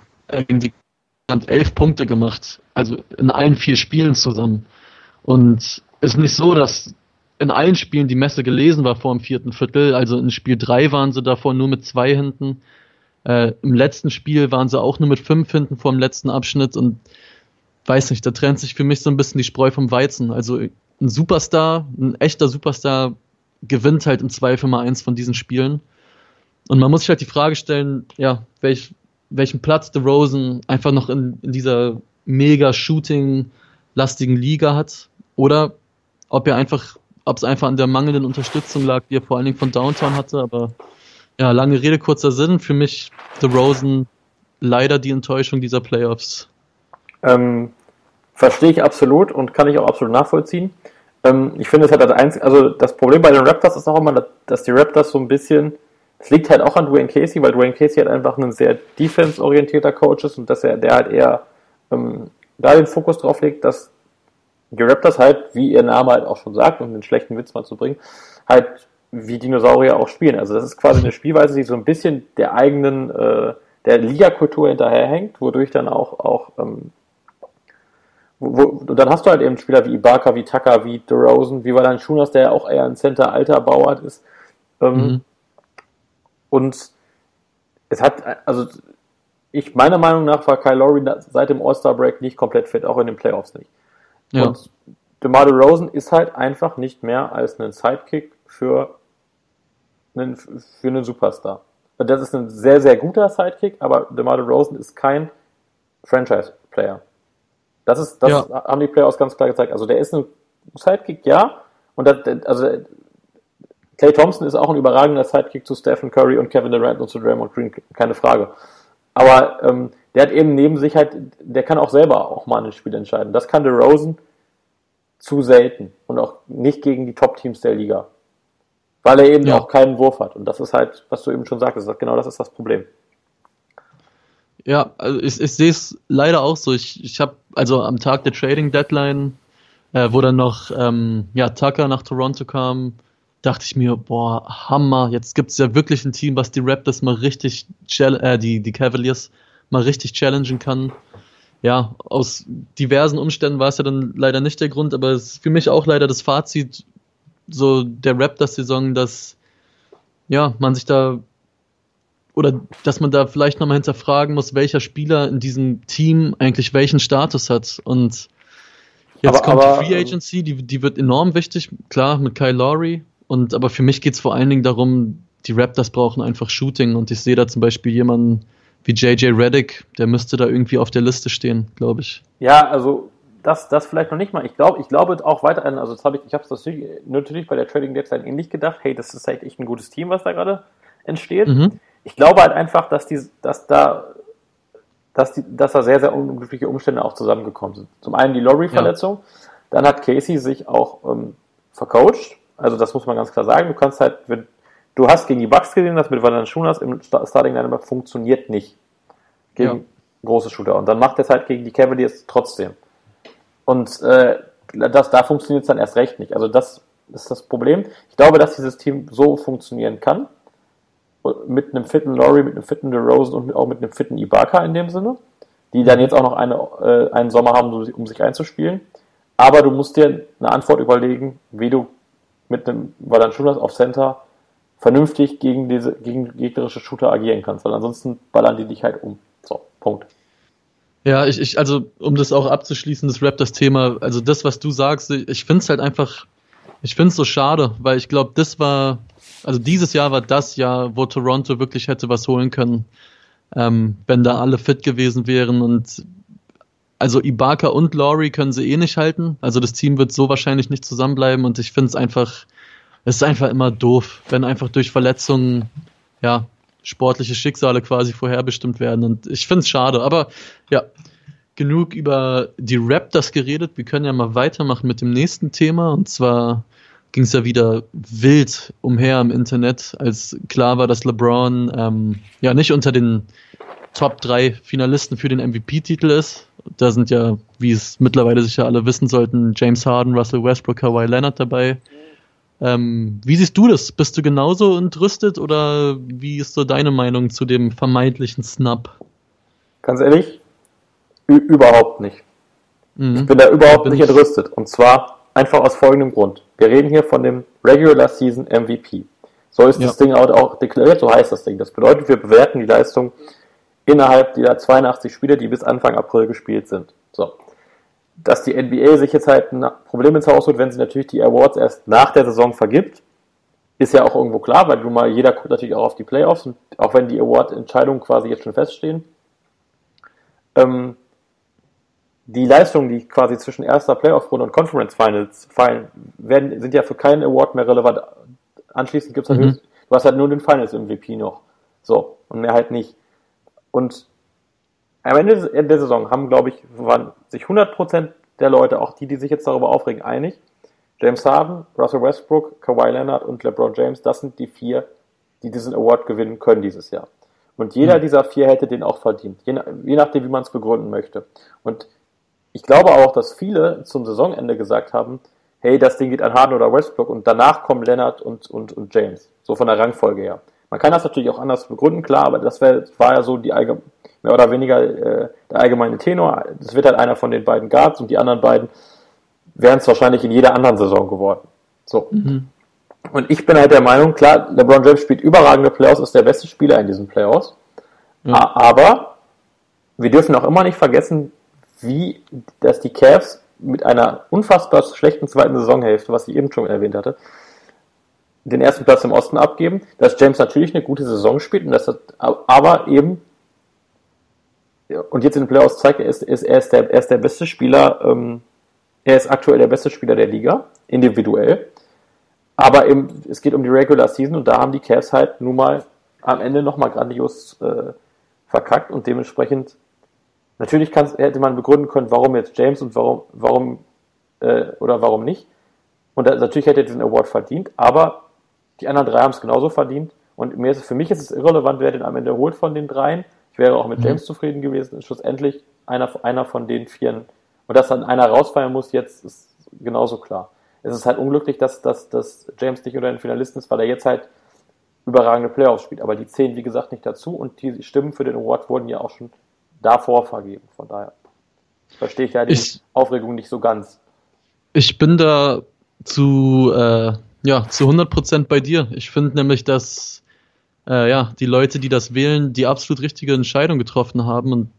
hat elf Punkte gemacht, also in allen vier Spielen zusammen. Und es ist nicht so, dass in allen Spielen die Messe gelesen war vor dem vierten Viertel. Also in Spiel drei waren sie davor nur mit zwei hinten. Äh, Im letzten Spiel waren sie auch nur mit fünf hinten vor dem letzten Abschnitt und weiß nicht, da trennt sich für mich so ein bisschen die Spreu vom Weizen. Also ein Superstar, ein echter Superstar gewinnt halt im Zweifel mal eins von diesen Spielen. Und man muss sich halt die Frage stellen, ja, welch, welchen Platz The Rosen einfach noch in, in dieser mega Shooting-lastigen Liga hat. Oder ob er einfach, ob es einfach an der mangelnden Unterstützung lag, die er vor allen Dingen von Downtown hatte. Aber ja, lange Rede, kurzer Sinn. Für mich The Rosen leider die Enttäuschung dieser Playoffs. Ähm, verstehe ich absolut und kann ich auch absolut nachvollziehen. Ähm, ich finde, es hat das einzige, also das Problem bei den Raptors ist auch immer, dass die Raptors so ein bisschen, es liegt halt auch an Dwayne Casey, weil Dwayne Casey halt einfach ein sehr defense-orientierter Coach ist und dass er, der halt eher ähm, da den Fokus drauf legt, dass die Raptors halt, wie ihr Name halt auch schon sagt, um den schlechten Witz mal zu bringen, halt wie Dinosaurier auch spielen. Also das ist quasi eine Spielweise, die so ein bisschen der eigenen, äh, der Liga-Kultur hinterherhängt, wodurch dann auch, auch ähm, wo, wo, dann hast du halt eben Spieler wie Ibaka, wie Tucker, wie DeRozan, wie Valan Schunas, der ja auch eher ein Center-alter Bauart ist. Ähm, mhm. Und es hat, also ich, meiner Meinung nach war Kyle Lowry seit dem All-Star-Break nicht komplett fit, auch in den Playoffs nicht. Ja. Und DeMar DeRozan ist halt einfach nicht mehr als ein Sidekick für einen, für einen Superstar. Das ist ein sehr, sehr guter Sidekick, aber DeMar DeRozan ist kein Franchise-Player. Das ist, das ja. haben die Playoffs ganz klar gezeigt. Also der ist ein Sidekick, ja. Und das, also Clay Thompson ist auch ein überragender Sidekick zu Stephen Curry und Kevin Durant und zu Draymond Green, keine Frage. Aber ähm, der hat eben neben sich halt, der kann auch selber auch mal ein Spiel entscheiden. Das kann DeRozan zu selten und auch nicht gegen die Top-Teams der Liga. Weil er eben ja. auch keinen Wurf hat. Und das ist halt, was du eben schon sagtest, genau das ist das Problem. Ja, also ich, ich sehe es leider auch so. Ich, ich habe also am Tag der Trading Deadline, äh, wo dann noch ähm, ja, Tucker nach Toronto kam, dachte ich mir, boah, Hammer, jetzt gibt es ja wirklich ein Team, was die Raptors mal richtig, äh, die, die Cavaliers mal richtig challengen kann. Ja, aus diversen Umständen war es ja dann leider nicht der Grund, aber es ist für mich auch leider das Fazit so der Raptors-Saison, dass ja, man sich da oder dass man da vielleicht nochmal hinterfragen muss, welcher Spieler in diesem Team eigentlich welchen Status hat. Und jetzt aber, kommt aber, die Free Agency, die, die wird enorm wichtig, klar, mit Kyle Lowry. Und aber für mich geht es vor allen Dingen darum, die Raptors brauchen einfach Shooting und ich sehe da zum Beispiel jemanden wie JJ Reddick, der müsste da irgendwie auf der Liste stehen, glaube ich. Ja, also das, das vielleicht noch nicht mal. Ich glaube, ich glaube auch weiterhin, also das habe ich, ich habe es natürlich bei der Trading Deadline ähnlich gedacht, hey, das ist halt echt ein gutes Team, was da gerade entsteht. Mhm. Ich glaube halt einfach, dass die, dass da, dass die, dass da sehr, sehr unglückliche Umstände auch zusammengekommen sind. Zum einen die Laurie-Verletzung, ja. dann hat Casey sich auch ähm, vercoacht. Also das muss man ganz klar sagen. Du kannst halt, wenn, du hast gegen die Bucks gesehen, das mit Valanciunas im Starting Lineup funktioniert nicht gegen ja. große Shooter. Und dann macht er es halt gegen die Cavaliers trotzdem. Und äh, das, da funktioniert es dann erst recht nicht. Also das ist das Problem. Ich glaube, dass dieses Team so funktionieren kann. Mit einem fitten Laurie, mit einem fitten DeRozan und auch mit einem fitten Ibaka in dem Sinne. Die dann jetzt auch noch eine, äh, einen Sommer haben, um sich einzuspielen. Aber du musst dir eine Antwort überlegen, wie du mit einem Valanciunas auf Center vernünftig gegen diese gegen gegnerische Shooter agieren kannst, weil ansonsten ballern die dich halt um. So, Punkt. Ja, ich, ich, also um das auch abzuschließen, das Rap, das Thema, also das, was du sagst, ich finde es halt einfach, ich finde es so schade, weil ich glaube, das war, also dieses Jahr war das Jahr, wo Toronto wirklich hätte was holen können, ähm, wenn da alle fit gewesen wären und also Ibaka und Laurie können sie eh nicht halten, also das Team wird so wahrscheinlich nicht zusammenbleiben und ich finde es einfach, es ist einfach immer doof, wenn einfach durch Verletzungen, ja, sportliche Schicksale quasi vorherbestimmt werden. Und ich finde es schade. Aber ja, genug über die Raptors geredet. Wir können ja mal weitermachen mit dem nächsten Thema. Und zwar ging es ja wieder wild umher im Internet, als klar war, dass LeBron ähm, ja nicht unter den Top 3 Finalisten für den MVP-Titel ist. Da sind ja, wie es mittlerweile sicher alle wissen sollten, James Harden, Russell Westbrook, Kawhi Leonard dabei. Ähm, wie siehst du das? Bist du genauso entrüstet oder wie ist so deine Meinung zu dem vermeintlichen Snap? Ganz ehrlich, überhaupt nicht. Mhm. Ich bin da überhaupt bin nicht entrüstet. Und zwar einfach aus folgendem Grund. Wir reden hier von dem Regular Season MVP. So ist ja. das Ding auch deklariert, so heißt das Ding. Das bedeutet, wir bewerten die Leistung innerhalb der 82 Spiele, die bis Anfang April gespielt sind. So dass die NBA sich jetzt halt ein Problem ins Haus holt, wenn sie natürlich die Awards erst nach der Saison vergibt, ist ja auch irgendwo klar, weil du mal, jeder guckt natürlich auch auf die Playoffs und auch wenn die Award-Entscheidungen quasi jetzt schon feststehen. Ähm, die Leistungen, die quasi zwischen erster Playoff-Runde und Conference Finals fallen, werden, sind ja für keinen Award mehr relevant. Anschließend gibt es mhm. du hast halt nur den Finals MVP noch. So, und mehr halt nicht. Und am Ende der Saison haben, glaube ich, waren sich 100% der Leute, auch die, die sich jetzt darüber aufregen, einig. James Harden, Russell Westbrook, Kawhi Leonard und LeBron James, das sind die vier, die diesen Award gewinnen können dieses Jahr. Und jeder mhm. dieser vier hätte den auch verdient, je, je nachdem, wie man es begründen möchte. Und ich glaube auch, dass viele zum Saisonende gesagt haben, hey, das Ding geht an Harden oder Westbrook und danach kommen Leonard und, und, und James. So von der Rangfolge her. Man kann das natürlich auch anders begründen, klar, aber das wär, war ja so die allgemeine mehr oder weniger äh, der allgemeine Tenor. Das wird halt einer von den beiden Guards und die anderen beiden wären es wahrscheinlich in jeder anderen Saison geworden. So. Mhm. Und ich bin halt der Meinung, klar, LeBron James spielt überragende Playoffs, ist der beste Spieler in diesen Playoffs. Ja. Aber wir dürfen auch immer nicht vergessen, wie, dass die Cavs mit einer unfassbar schlechten zweiten Saisonhälfte, was ich eben schon erwähnt hatte, den ersten Platz im Osten abgeben, dass James natürlich eine gute Saison spielt und das hat, aber eben und jetzt in den Playoffs zeigt er, ist, ist, er, ist der, er ist der beste Spieler, ähm, er ist aktuell der beste Spieler der Liga, individuell. Aber eben, es geht um die Regular Season und da haben die Cavs halt nun mal am Ende nochmal grandios äh, verkackt und dementsprechend, natürlich hätte man begründen können, warum jetzt James und warum, warum äh, oder warum nicht. Und da, natürlich hätte er diesen Award verdient, aber die anderen drei haben es genauso verdient. Und mir ist, für mich ist es irrelevant, wer den am Ende holt von den dreien. Ich wäre auch mit mhm. James zufrieden gewesen. Schlussendlich einer, einer von den Vieren. Und dass dann einer rausfallen muss, jetzt ist genauso klar. Es ist halt unglücklich, dass, dass, dass James nicht unter den Finalisten ist, weil er jetzt halt überragende Playoffs spielt. Aber die zählen, wie gesagt, nicht dazu und die Stimmen für den Award wurden ja auch schon davor vergeben. Von daher verstehe ich ja die ich, Aufregung nicht so ganz. Ich bin da zu, äh, ja, zu 100% bei dir. Ich finde nämlich, dass äh, ja, die Leute, die das wählen, die absolut richtige Entscheidung getroffen haben. Und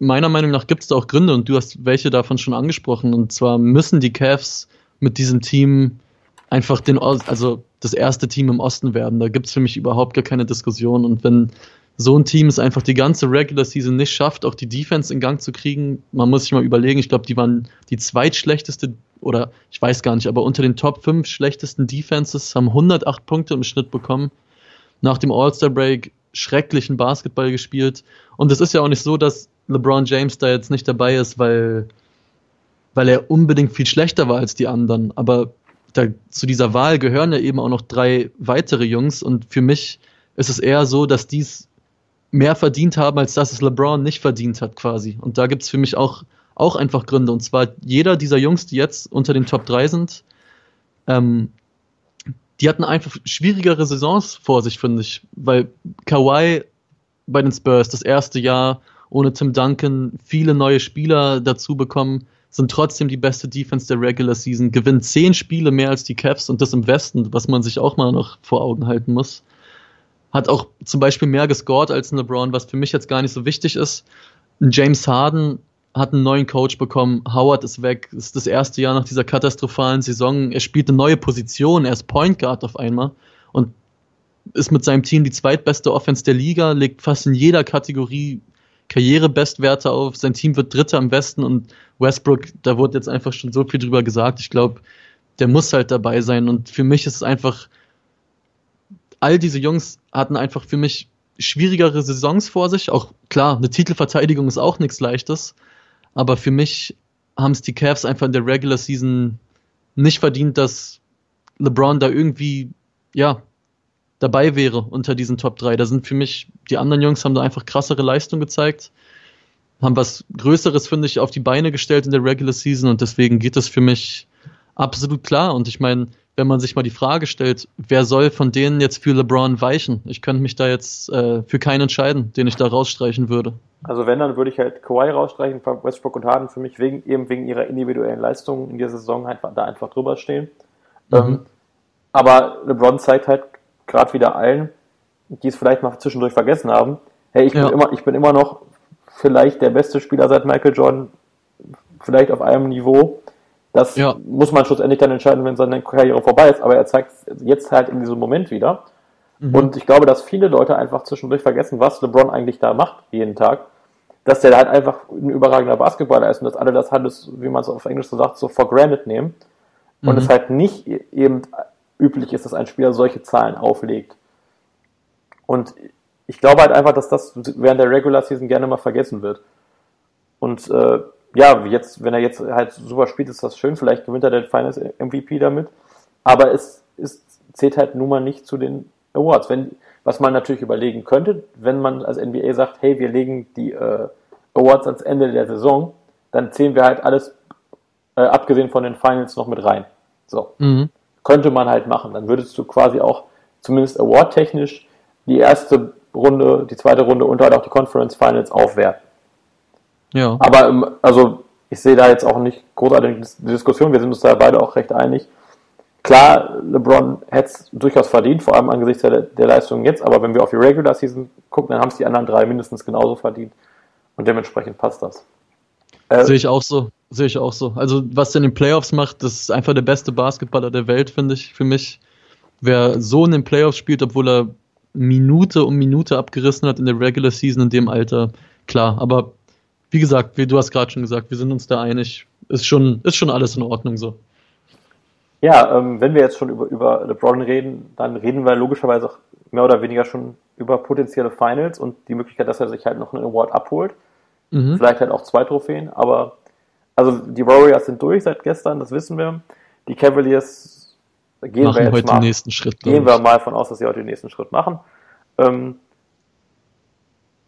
meiner Meinung nach gibt es da auch Gründe und du hast welche davon schon angesprochen. Und zwar müssen die Cavs mit diesem Team einfach den, also das erste Team im Osten werden. Da gibt es für mich überhaupt gar keine Diskussion. Und wenn so ein Team es einfach die ganze Regular Season nicht schafft, auch die Defense in Gang zu kriegen, man muss sich mal überlegen, ich glaube, die waren die zweitschlechteste oder ich weiß gar nicht, aber unter den Top 5 schlechtesten Defenses haben 108 Punkte im Schnitt bekommen. Nach dem All-Star Break schrecklichen Basketball gespielt. Und es ist ja auch nicht so, dass LeBron James da jetzt nicht dabei ist, weil, weil er unbedingt viel schlechter war als die anderen. Aber da, zu dieser Wahl gehören ja eben auch noch drei weitere Jungs. Und für mich ist es eher so, dass dies mehr verdient haben, als dass es LeBron nicht verdient hat, quasi. Und da gibt es für mich auch, auch einfach Gründe. Und zwar jeder dieser Jungs, die jetzt unter den Top 3 sind, ähm, die hatten einfach schwierigere Saisons vor sich, finde ich. Weil Kawhi bei den Spurs das erste Jahr ohne Tim Duncan viele neue Spieler dazu bekommen, sind trotzdem die beste Defense der Regular Season, gewinnen zehn Spiele mehr als die Cavs und das im Westen, was man sich auch mal noch vor Augen halten muss hat auch zum Beispiel mehr gescored als ein LeBron, was für mich jetzt gar nicht so wichtig ist. James Harden hat einen neuen Coach bekommen, Howard ist weg, das ist das erste Jahr nach dieser katastrophalen Saison, er spielt eine neue Position, er ist Point Guard auf einmal und ist mit seinem Team die zweitbeste Offense der Liga, legt fast in jeder Kategorie Karrierebestwerte auf, sein Team wird Dritter im Westen und Westbrook, da wurde jetzt einfach schon so viel drüber gesagt, ich glaube, der muss halt dabei sein und für mich ist es einfach all diese Jungs hatten einfach für mich schwierigere Saisons vor sich. Auch klar, eine Titelverteidigung ist auch nichts Leichtes. Aber für mich haben es die Cavs einfach in der Regular Season nicht verdient, dass LeBron da irgendwie, ja, dabei wäre unter diesen Top 3. Da sind für mich, die anderen Jungs haben da einfach krassere Leistung gezeigt, haben was Größeres, finde ich, auf die Beine gestellt in der Regular Season und deswegen geht das für mich absolut klar. Und ich meine, wenn man sich mal die Frage stellt, wer soll von denen jetzt für LeBron weichen? Ich könnte mich da jetzt äh, für keinen entscheiden, den ich da rausstreichen würde. Also wenn, dann würde ich halt Kawhi rausstreichen, Westbrook und Harden für mich wegen, eben wegen ihrer individuellen Leistungen in dieser Saison halt da einfach drüber stehen. Mhm. Ähm, aber LeBron zeigt halt gerade wieder allen, die es vielleicht mal zwischendurch vergessen haben, hey, ich bin, immer, ich bin immer noch vielleicht der beste Spieler seit Michael Jordan, vielleicht auf einem Niveau das ja. muss man schlussendlich dann entscheiden, wenn seine Karriere vorbei ist, aber er zeigt jetzt halt in diesem Moment wieder. Mhm. Und ich glaube, dass viele Leute einfach zwischendurch vergessen, was LeBron eigentlich da macht, jeden Tag. Dass der halt einfach ein überragender Basketballer ist und dass alle das halt, wie man es auf Englisch so sagt, so for granted nehmen. Und mhm. es halt nicht eben üblich ist, dass ein Spieler solche Zahlen auflegt. Und ich glaube halt einfach, dass das während der Regular Season gerne mal vergessen wird. Und äh, ja, jetzt, wenn er jetzt halt super spielt, ist das schön. Vielleicht gewinnt er den Finals MVP damit. Aber es, es zählt halt nun mal nicht zu den Awards. Wenn, was man natürlich überlegen könnte, wenn man als NBA sagt, hey, wir legen die äh, Awards ans Ende der Saison, dann zählen wir halt alles, äh, abgesehen von den Finals, noch mit rein. So. Mhm. Könnte man halt machen. Dann würdest du quasi auch, zumindest award-technisch, die erste Runde, die zweite Runde und halt auch die Conference Finals aufwerten. Ja. Aber ähm, also ich sehe da jetzt auch nicht großartige Diskussion. Wir sind uns da beide auch recht einig. Klar, LeBron hätte es durchaus verdient, vor allem angesichts der, der Leistung jetzt. Aber wenn wir auf die Regular Season gucken, dann haben es die anderen drei mindestens genauso verdient. Und dementsprechend passt das. Äh, sehe ich auch so. Sehe ich auch so. Also was der in den Playoffs macht, das ist einfach der beste Basketballer der Welt, finde ich, für mich. Wer so in den Playoffs spielt, obwohl er Minute um Minute abgerissen hat in der Regular Season in dem Alter, klar. Aber wie gesagt, wie du hast gerade schon gesagt, wir sind uns da einig. Ist schon, ist schon alles in Ordnung so. Ja, ähm, wenn wir jetzt schon über, über LeBron reden, dann reden wir logischerweise auch mehr oder weniger schon über potenzielle Finals und die Möglichkeit, dass er sich halt noch einen Award abholt. Mhm. Vielleicht halt auch zwei Trophäen, aber also die Warriors sind durch seit gestern, das wissen wir. Die Cavaliers gehen machen wir jetzt heute mal, den nächsten Schritt. Gehen wir mal von aus, dass sie heute den nächsten Schritt machen. Ähm,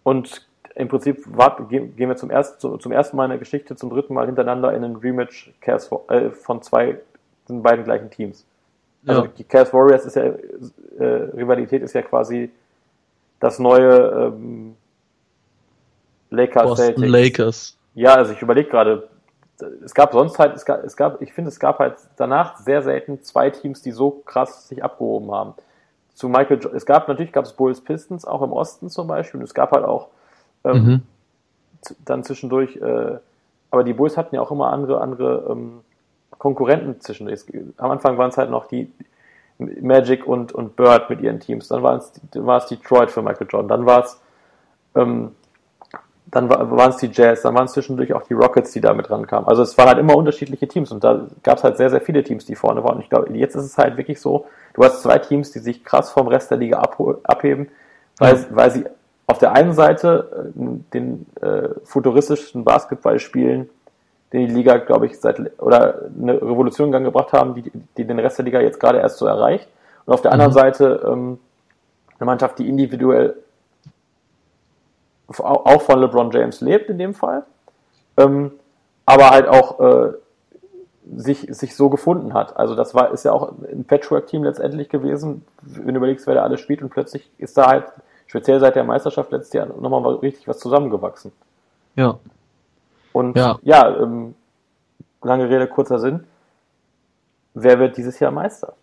und im Prinzip wart, gehen, wir zum, erst, zum ersten Mal in der Geschichte zum dritten Mal hintereinander in einen Rematch Cavs, äh, von zwei, den beiden gleichen Teams. Also ja. die Cavs Warriors ist ja, äh, Rivalität ist ja quasi das neue ähm, Lakers Boston Celtics. Lakers. Ja, also ich überlege gerade, es gab sonst halt, es gab, es gab, ich finde, es gab halt danach sehr selten zwei Teams, die so krass sich abgehoben haben. Zu Michael, es gab natürlich gab es Bulls Pistons auch im Osten zum Beispiel und es gab halt auch ähm, mhm. Dann zwischendurch, äh, aber die Bulls hatten ja auch immer andere, andere ähm, Konkurrenten zwischendurch. Am Anfang waren es halt noch die, Magic und, und Bird mit ihren Teams. Dann war es, war es Detroit für Michael Jordan. Dann war es, ähm, dann war, waren es die Jazz. Dann waren es zwischendurch auch die Rockets, die da mit rankamen. Also es waren halt immer unterschiedliche Teams und da gab es halt sehr, sehr viele Teams, die vorne waren. Und ich glaube, jetzt ist es halt wirklich so, du hast zwei Teams, die sich krass vom Rest der Liga abheben, weil, ja. weil sie auf der einen Seite äh, den äh, futuristischen Basketball spielen, den die Liga, glaube ich, seit oder eine Revolution in Gang gebracht haben, die, die den Rest der Liga jetzt gerade erst so erreicht. Und auf der anderen mhm. Seite ähm, eine Mannschaft, die individuell auch von LeBron James lebt in dem Fall, ähm, aber halt auch äh, sich, sich so gefunden hat. Also das war ist ja auch ein Patchwork-Team letztendlich gewesen, wenn du überlegst, wer da alles spielt und plötzlich ist da halt, speziell seit der Meisterschaft letztes Jahr, nochmal richtig was zusammengewachsen. Ja. Und ja, ja ähm, lange Rede, kurzer Sinn. Wer wird dieses Jahr Meister?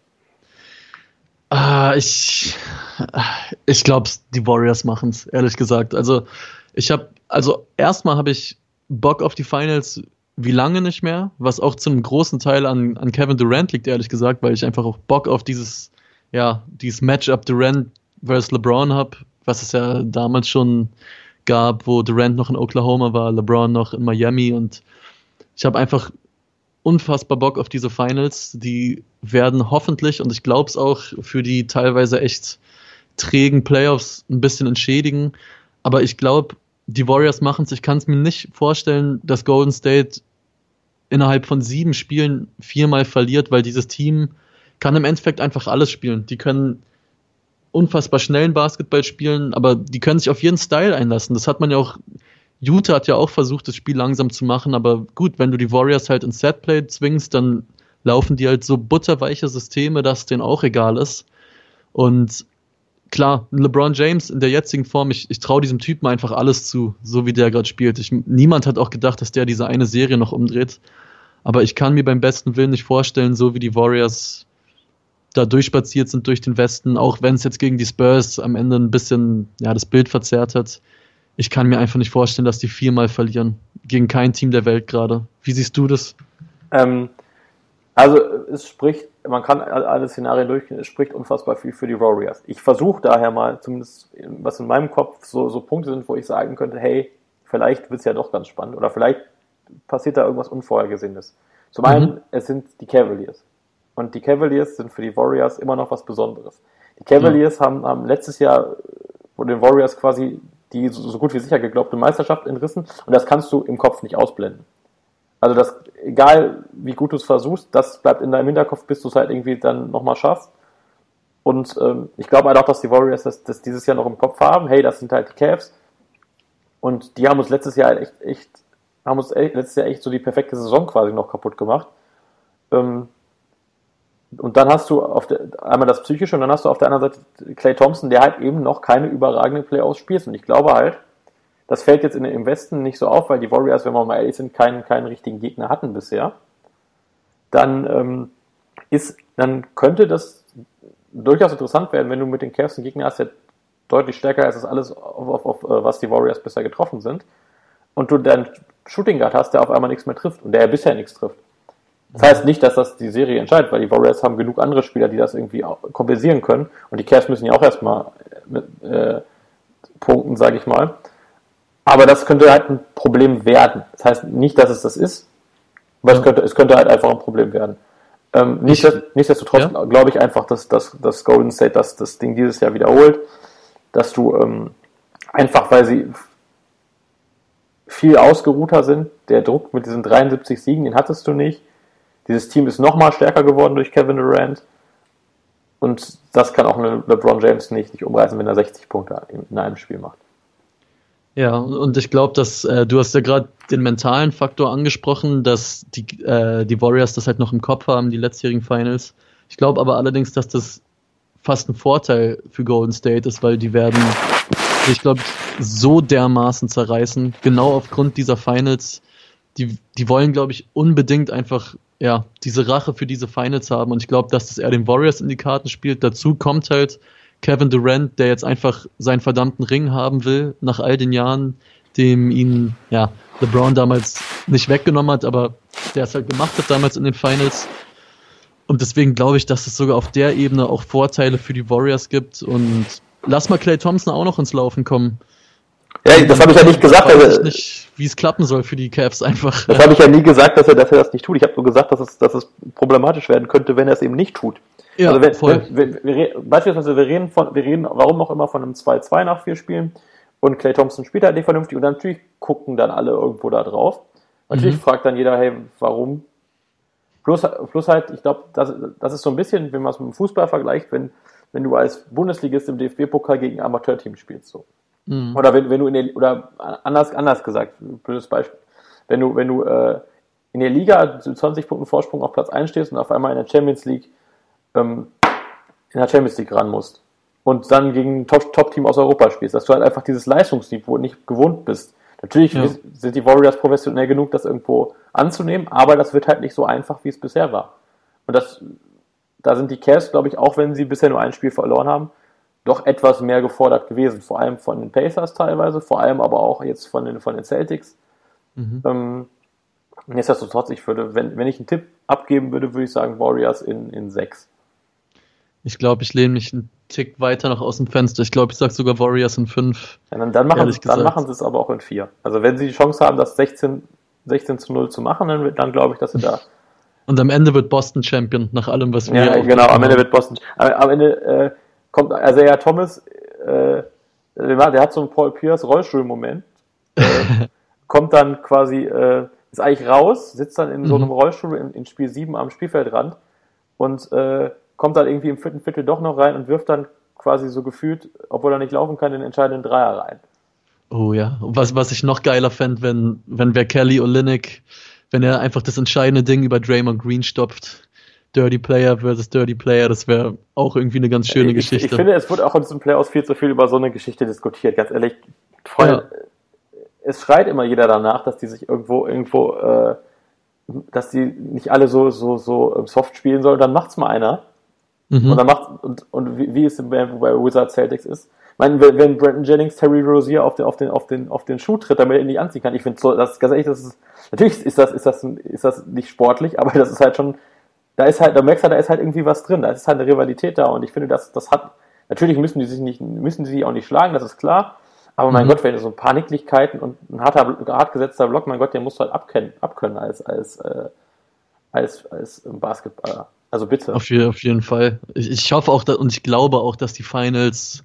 Ah, ich ich glaube, die Warriors machen es, ehrlich gesagt. Also ich habe, also erstmal habe ich Bock auf die Finals wie lange nicht mehr, was auch zum großen Teil an, an Kevin Durant liegt, ehrlich gesagt, weil ich einfach auch Bock auf dieses, ja, dieses Matchup Durant versus LeBron habe, was es ja damals schon gab, wo Durant noch in Oklahoma war, LeBron noch in Miami und ich habe einfach unfassbar Bock auf diese Finals. Die werden hoffentlich, und ich glaube es auch, für die teilweise echt trägen Playoffs ein bisschen entschädigen. Aber ich glaube, die Warriors machen es. Ich kann es mir nicht vorstellen, dass Golden State innerhalb von sieben Spielen viermal verliert, weil dieses Team kann im Endeffekt einfach alles spielen. Die können unfassbar schnellen Basketball spielen, aber die können sich auf jeden Style einlassen. Das hat man ja auch, Utah hat ja auch versucht, das Spiel langsam zu machen, aber gut, wenn du die Warriors halt ins Setplay zwingst, dann laufen die halt so butterweiche Systeme, dass denen auch egal ist. Und klar, LeBron James in der jetzigen Form, ich, ich traue diesem Typen einfach alles zu, so wie der gerade spielt. Ich, niemand hat auch gedacht, dass der diese eine Serie noch umdreht. Aber ich kann mir beim besten Willen nicht vorstellen, so wie die Warriors da durchspaziert sind durch den Westen, auch wenn es jetzt gegen die Spurs am Ende ein bisschen ja, das Bild verzerrt hat. Ich kann mir einfach nicht vorstellen, dass die viermal verlieren. Gegen kein Team der Welt gerade. Wie siehst du das? Ähm, also es spricht, man kann alle Szenarien durchgehen, es spricht unfassbar viel für die Warriors. Ich versuche daher mal, zumindest was in meinem Kopf so, so Punkte sind, wo ich sagen könnte, hey, vielleicht wird es ja doch ganz spannend oder vielleicht passiert da irgendwas Unvorhergesehenes. Zum einen, mhm. es sind die Cavaliers. Und die Cavaliers sind für die Warriors immer noch was Besonderes. Die Cavaliers mhm. haben, haben letztes Jahr von den Warriors quasi die so, so gut wie sicher geglaubte Meisterschaft entrissen und das kannst du im Kopf nicht ausblenden. Also das, egal wie gut du es versuchst, das bleibt in deinem Hinterkopf, bis du es halt irgendwie dann nochmal schaffst. Und ähm, ich glaube halt auch, dass die Warriors das, das dieses Jahr noch im Kopf haben. Hey, das sind halt die Cavs. Und die haben uns letztes Jahr halt echt, echt, haben uns echt, letztes Jahr echt so die perfekte Saison quasi noch kaputt gemacht. Ähm, und dann hast du auf der, einmal das Psychische und dann hast du auf der anderen Seite Clay Thompson, der halt eben noch keine überragende Playoffs spielt. Und ich glaube halt, das fällt jetzt in, im Westen nicht so auf, weil die Warriors, wenn wir mal ehrlich sind, keinen, keinen richtigen Gegner hatten bisher. Dann ähm, ist, dann könnte das durchaus interessant werden, wenn du mit den Cavs einen Gegner hast, der deutlich stärker ist als alles, auf, auf, auf, äh, was die Warriors bisher getroffen sind. Und du dann Shooting Guard hast, der auf einmal nichts mehr trifft und der ja bisher nichts trifft. Das heißt nicht, dass das die Serie entscheidet, weil die Warriors haben genug andere Spieler, die das irgendwie kompensieren können. Und die Cavs müssen ja auch erstmal mit, äh, punkten, sage ich mal. Aber das könnte halt ein Problem werden. Das heißt nicht, dass es das ist, aber es, könnte, es könnte halt einfach ein Problem werden. Ähm, nichtsdestotrotz ja. glaube ich einfach, dass, dass, dass Golden State das, das Ding dieses Jahr wiederholt, dass du ähm, einfach, weil sie viel ausgeruhter sind, der Druck mit diesen 73 Siegen, den hattest du nicht. Dieses Team ist nochmal stärker geworden durch Kevin Durant. Und das kann auch LeBron James nicht, nicht umreißen, wenn er 60 Punkte in einem Spiel macht. Ja, und ich glaube, dass äh, du hast ja gerade den mentalen Faktor angesprochen, dass die, äh, die Warriors das halt noch im Kopf haben, die letztjährigen Finals. Ich glaube aber allerdings, dass das fast ein Vorteil für Golden State ist, weil die werden ich glaube, so dermaßen zerreißen, genau aufgrund dieser Finals. Die, die wollen, glaube ich, unbedingt einfach ja, diese Rache für diese Finals haben. Und ich glaube, dass das eher den Warriors in die Karten spielt. Dazu kommt halt, Kevin Durant, der jetzt einfach seinen verdammten Ring haben will, nach all den Jahren, dem ihn, ja, LeBron damals nicht weggenommen hat, aber der es halt gemacht hat damals in den Finals. Und deswegen glaube ich, dass es sogar auf der Ebene auch Vorteile für die Warriors gibt. Und lass mal Clay Thompson auch noch ins Laufen kommen. Ja, das habe ich ja nicht gesagt. Ich weiß Also, nicht, wie es klappen soll für die Cavs einfach. das habe ich ja nie gesagt, dass er, dass er das nicht tut. Ich habe nur gesagt, dass es, dass es problematisch werden könnte, wenn er es eben nicht tut. Ja, also wenn, voll. wenn, wir, wir, beispielsweise, wir reden von, wir reden, warum auch immer, von einem 2-2 nach vier Spielen und Clay Thompson spielt halt nicht vernünftig und dann natürlich gucken dann alle irgendwo da drauf. Natürlich Mhm. fragt dann jeder, hey, warum? Plus, plus halt, ich glaube, das, das ist so ein bisschen, wenn man es mit dem Fußball vergleicht, wenn, wenn du als Bundesligist im DFB-Pokal gegen Amateurteam spielst, so. Mhm. Oder wenn, wenn du in der, oder anders, anders gesagt, blödes Beispiel. Wenn du, wenn du äh, in der Liga zu 20 Punkten Vorsprung auf Platz 1 stehst und auf einmal in der Champions League ähm, in der Champions League ran musst und dann gegen ein Top- Top-Team aus Europa spielst, dass du halt einfach dieses Leistungsniveau nicht gewohnt bist. Natürlich Ja. sind die Warriors professionell genug, das irgendwo anzunehmen, aber das wird halt nicht so einfach, wie es bisher war. Und das, da sind die Cavs, glaube ich, auch wenn sie bisher nur ein Spiel verloren haben, doch etwas mehr gefordert gewesen. Vor allem von den Pacers teilweise, vor allem aber auch jetzt von den, von den Celtics. Mhm. Ähm, nichtsdestotrotz, ich würde, wenn, wenn ich einen Tipp abgeben würde, würde ich sagen Warriors in, in sechs. Ich glaube, ich lehne mich einen Tick weiter noch aus dem Fenster. Ich glaube, ich sage sogar Warriors in fünf. Ja, dann, dann, machen, sie- dann machen sie es aber auch in vier. Also wenn sie die Chance haben, das 16, 16 zu 0 zu machen, dann, dann glaube ich, dass sie da. Und am Ende wird Boston Champion, nach allem, was wir Ja, genau, am Ende wird Boston. Am, am Ende äh, kommt, also ja, Thomas, äh, der, war- der hat so einen Paul Pierce Rollstuhlmoment, äh, kommt dann quasi, äh, ist eigentlich raus, sitzt dann in so Mhm. einem Rollstuhl in, in Spiel 7 am Spielfeldrand und äh, kommt dann irgendwie im vierten Viertel doch noch rein und wirft dann quasi so gefühlt, obwohl er nicht laufen kann, den entscheidenden Dreier rein. Oh ja. Und was, was ich noch geiler fände, wenn, wenn wer Kelly Olynyk, wenn er einfach das entscheidende Ding über Draymond Green stopft. Dirty Player versus Dirty Player, das wäre auch irgendwie eine ganz schöne ich, Geschichte. Ich finde, es wird auch in diesem Playoffs viel zu viel über so eine Geschichte diskutiert, ganz ehrlich. Freunde, es schreit immer jeder danach, dass die sich irgendwo, irgendwo, äh, dass die nicht alle so, so, so ähm, soft spielen sollen, dann macht's mal einer. mhm. Und dann macht, und, und wie, wie es bei, Wizard Celtics ist. Ich meine, wenn, Brandon Jennings Terry Rozier auf den, auf den, auf den, auf den Schuh tritt, damit er ihn nicht anziehen kann, ich finde so, das ist ganz ehrlich, das ist, natürlich ist das, ist das, ist das nicht sportlich, aber das ist halt schon, da ist halt, da merkst du, da ist halt irgendwie was drin, da ist halt eine Rivalität da und ich finde, das, das hat, natürlich müssen die sich nicht, müssen sie sich auch nicht schlagen, das ist klar, aber mein Mhm. Gott, wenn du so ein paar Nicklichkeiten und ein harter, hart gesetzter Block, mein Gott, den musst du halt abkennen, abkönnen als, als, äh, als, als Basketballer. Also bitte. Auf, auf jeden Fall. Ich, ich hoffe auch da, und ich glaube auch, dass die Finals,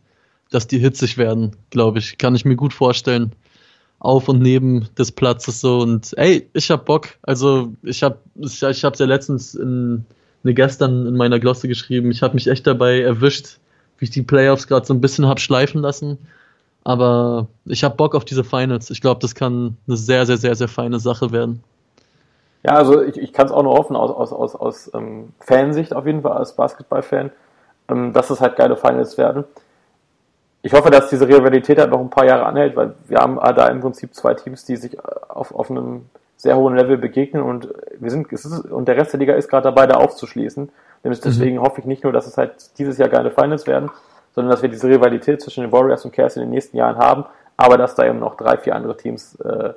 dass die hitzig werden, glaube ich. Kann ich mir gut vorstellen. Auf und neben des Platzes so und ey, ich hab Bock. Also ich hab, ich, ich hab's ja letztens in, ne, gestern in meiner Glosse geschrieben. Ich habe mich echt dabei erwischt, wie ich die Playoffs gerade so ein bisschen hab schleifen lassen. Aber ich hab Bock auf diese Finals. Ich glaube, das kann eine sehr, sehr, sehr, sehr feine Sache werden. Ja, also ich, ich kann es auch nur hoffen, aus, aus, aus, aus ähm, Fansicht auf jeden Fall, als Basketballfan, ähm, dass es halt geile Finals werden. Ich hoffe, dass diese Rivalität halt noch ein paar Jahre anhält, weil wir haben da im Prinzip zwei Teams, die sich auf, auf einem sehr hohen Level begegnen und wir sind, es ist, und der Rest der Liga ist gerade dabei, da aufzuschließen. Nämlich Deswegen hoffe ich nicht nur, dass es halt dieses Jahr geile Finals werden, sondern dass wir diese Rivalität zwischen den Warriors und Cavs in den nächsten Jahren haben, aber dass da eben noch drei, vier andere Teams äh,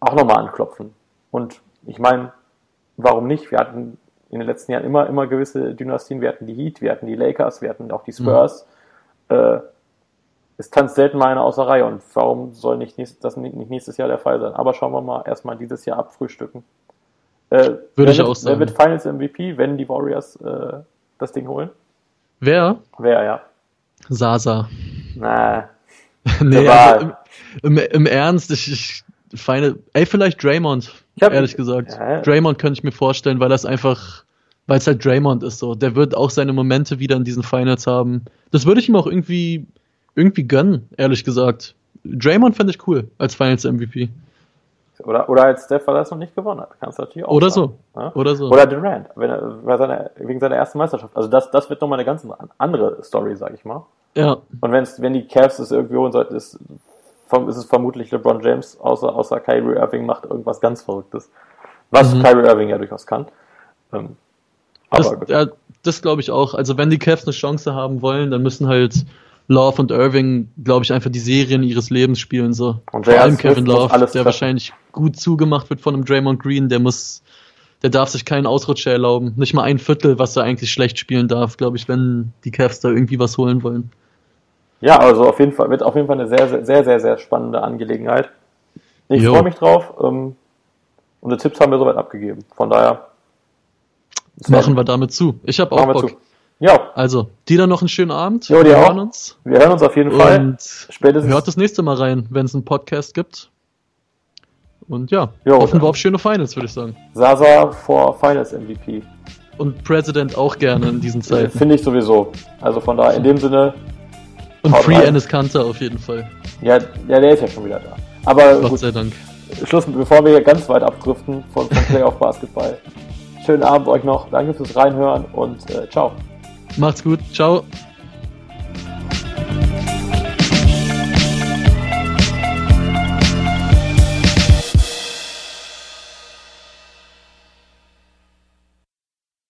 auch nochmal anklopfen. Und ich meine, warum nicht? Wir hatten in den letzten Jahren immer, immer gewisse Dynastien. Wir hatten die Heat, wir hatten die Lakers, wir hatten auch die Spurs. Äh, es tanzt selten mal einer aus der Reihe und warum soll nicht nächstes, das nicht nächstes Jahr der Fall sein? Aber schauen wir mal erstmal dieses Jahr abfrühstücken. Äh, Würde ich wird, auch sagen. Wer wird Finals MVP, wenn die Warriors äh, das Ding holen? Wer? Wer, ja. Sasa. Na, nee, also im, im, im Ernst, ich, ich feine, ey, vielleicht Draymond, hab- ehrlich gesagt. Ja. Draymond könnte ich mir vorstellen, weil das einfach, weil es halt Draymond ist so. Der wird auch seine Momente wieder in diesen Finals haben. Das würde ich ihm auch irgendwie, irgendwie gönnen, ehrlich gesagt. Draymond fände ich cool als Finals MVP. oder, oder als Steph, weil er es noch nicht gewonnen hat. Kannst du natürlich auch Oder sagen, so. ja? Oder so. Oder Durant, wenn er, bei seiner, wegen seiner ersten Meisterschaft. Also das, das wird nochmal eine ganz andere Story, sag ich mal. ja, Und wenn's, wenn die Cavs es irgendwie holen sollten, ist, ist es vermutlich LeBron James, außer, außer Kyrie Irving macht irgendwas ganz Verrücktes. Was Mhm. Kyrie Irving ja durchaus kann. Ähm, das, ja, das glaube ich auch. Also wenn die Cavs eine Chance haben wollen, dann müssen halt Love und Irving, glaube ich, einfach die Serien ihres Lebens spielen so. Und Vor allem Kevin Love, der treffen. wahrscheinlich gut zugemacht wird von einem Draymond Green, der muss der darf sich keinen Ausrutscher erlauben. Nicht mal ein Viertel, was er eigentlich schlecht spielen darf, glaube ich, wenn die Cavs da irgendwie was holen wollen. Ja, also auf jeden Fall, wird auf jeden Fall eine sehr, sehr, sehr, sehr, sehr spannende Angelegenheit. Ich freue mich drauf. Ähm, unsere Tipps haben wir soweit abgegeben. Von daher. Machen wir damit zu. Ich habe auch Bock. Zu. Ja. Also, dir dann noch einen schönen Abend. Jo, wir hören uns. Wir hören uns auf jeden Fall. Und spätestens. Hört das nächste Mal rein, wenn es einen Podcast gibt. Und ja, jo, hoffen wir auf schöne Finals, würde ich sagen. Sasa vor Finals MVP. Und President auch gerne in diesen Zeiten. Finde ich sowieso. Also von daher, in dem Sinne. Und Free Ennis Kanter auf jeden Fall. Ja, ja, der ist ja schon wieder da. Aber Gott gut. sei Dank. Schluss, bevor wir hier ganz weit abdriften von, von Playoff Basketball. Schönen Abend euch noch. Danke fürs Reinhören und äh, ciao. Macht's gut. Ciao.